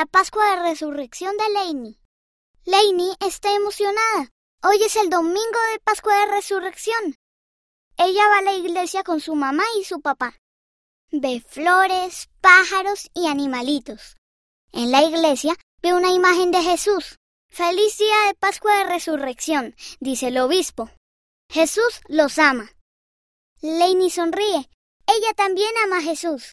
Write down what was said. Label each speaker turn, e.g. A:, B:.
A: la Pascua de Resurrección de Lainey. Lainey está emocionada. Hoy es el domingo de Pascua de Resurrección. Ella va a la iglesia con su mamá y su papá. Ve flores, pájaros y animalitos. En la iglesia ve una imagen de Jesús. Feliz día de Pascua de Resurrección, dice el obispo. Jesús los ama. Lainey sonríe. Ella también ama a Jesús.